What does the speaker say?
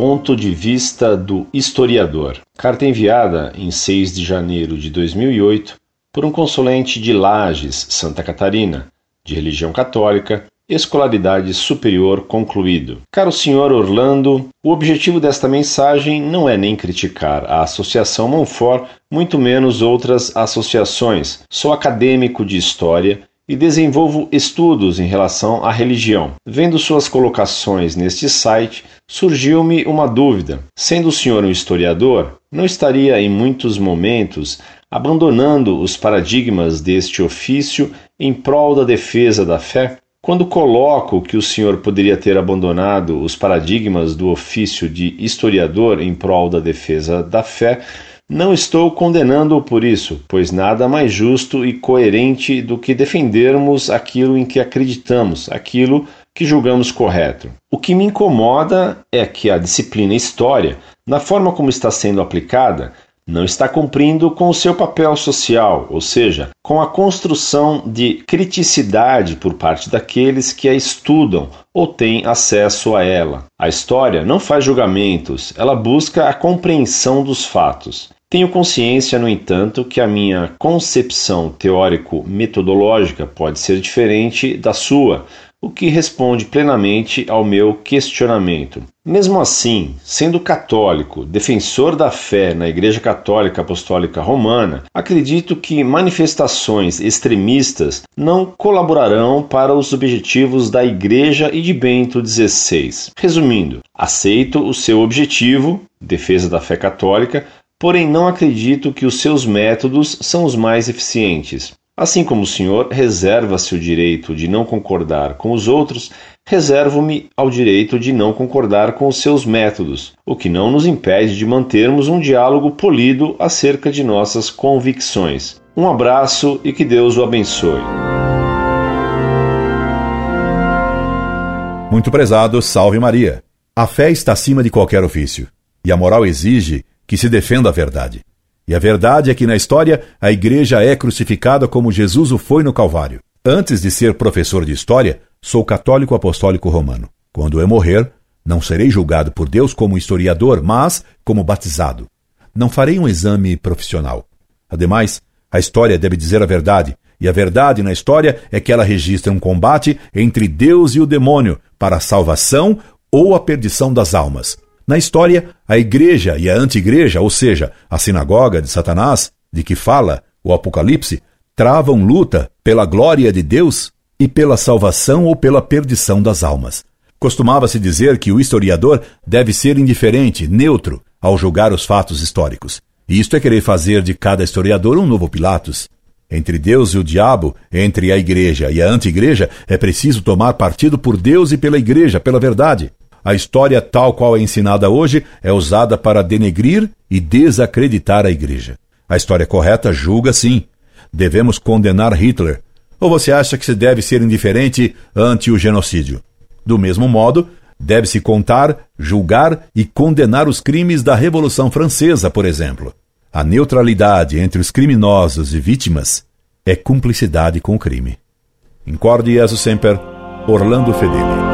ponto de vista do historiador. Carta enviada em 6 de janeiro de 2008 por um consulente de Lages, Santa Catarina, de religião católica, escolaridade superior concluído. Caro senhor Orlando, o objetivo desta mensagem não é nem criticar a Associação Monfort, muito menos outras associações. Sou acadêmico de história e desenvolvo estudos em relação à religião. Vendo suas colocações neste site, surgiu-me uma dúvida. Sendo o senhor um historiador, não estaria em muitos momentos abandonando os paradigmas deste ofício em prol da defesa da fé? Quando coloco que o senhor poderia ter abandonado os paradigmas do ofício de historiador em prol da defesa da fé, não estou condenando-o por isso, pois nada mais justo e coerente do que defendermos aquilo em que acreditamos, aquilo que julgamos correto. O que me incomoda é que a disciplina História, na forma como está sendo aplicada, não está cumprindo com o seu papel social, ou seja, com a construção de criticidade por parte daqueles que a estudam ou têm acesso a ela. A história não faz julgamentos, ela busca a compreensão dos fatos. Tenho consciência, no entanto, que a minha concepção teórico-metodológica pode ser diferente da sua, o que responde plenamente ao meu questionamento. Mesmo assim, sendo católico, defensor da fé na Igreja Católica Apostólica Romana, acredito que manifestações extremistas não colaborarão para os objetivos da Igreja e de Bento XVI. Resumindo, aceito o seu objetivo, defesa da fé católica, porém não acredito que os seus métodos são os mais eficientes. Assim como o senhor reserva-se o direito de não concordar com os outros, reservo-me ao direito de não concordar com os seus métodos, o que não nos impede de mantermos um diálogo polido acerca de nossas convicções. Um abraço e que Deus o abençoe. Muito prezado, salve Maria. A fé está acima de qualquer ofício, e a moral exige que se defenda a verdade. E a verdade é que na história a igreja é crucificada como Jesus o foi no Calvário. Antes de ser professor de história, sou católico apostólico romano. Quando eu morrer, não serei julgado por Deus como historiador, mas como batizado. Não farei um exame profissional. Ademais, a história deve dizer a verdade, e a verdade na história é que ela registra um combate entre Deus e o demônio para a salvação ou a perdição das almas. Na história, a igreja e a anti-igreja, ou seja, a sinagoga de Satanás, de que fala o Apocalipse, travam luta pela glória de Deus e pela salvação ou pela perdição das almas. Costumava-se dizer que o historiador deve ser indiferente, neutro, ao julgar os fatos históricos. E isto é querer fazer de cada historiador um novo Pilatos. Entre Deus e o diabo, entre a igreja e a anti-igreja, é preciso tomar partido por Deus e pela igreja, pela verdade. A história, tal qual é ensinada hoje, é usada para denegrir e desacreditar a igreja. A história correta julga sim. Devemos condenar Hitler. Ou você acha que se deve ser indiferente ante o genocídio? Do mesmo modo, deve-se contar, julgar e condenar os crimes da Revolução Francesa, por exemplo. A neutralidade entre os criminosos e vítimas é cumplicidade com o crime. Incorde Jesus Semper, Orlando Fedeli.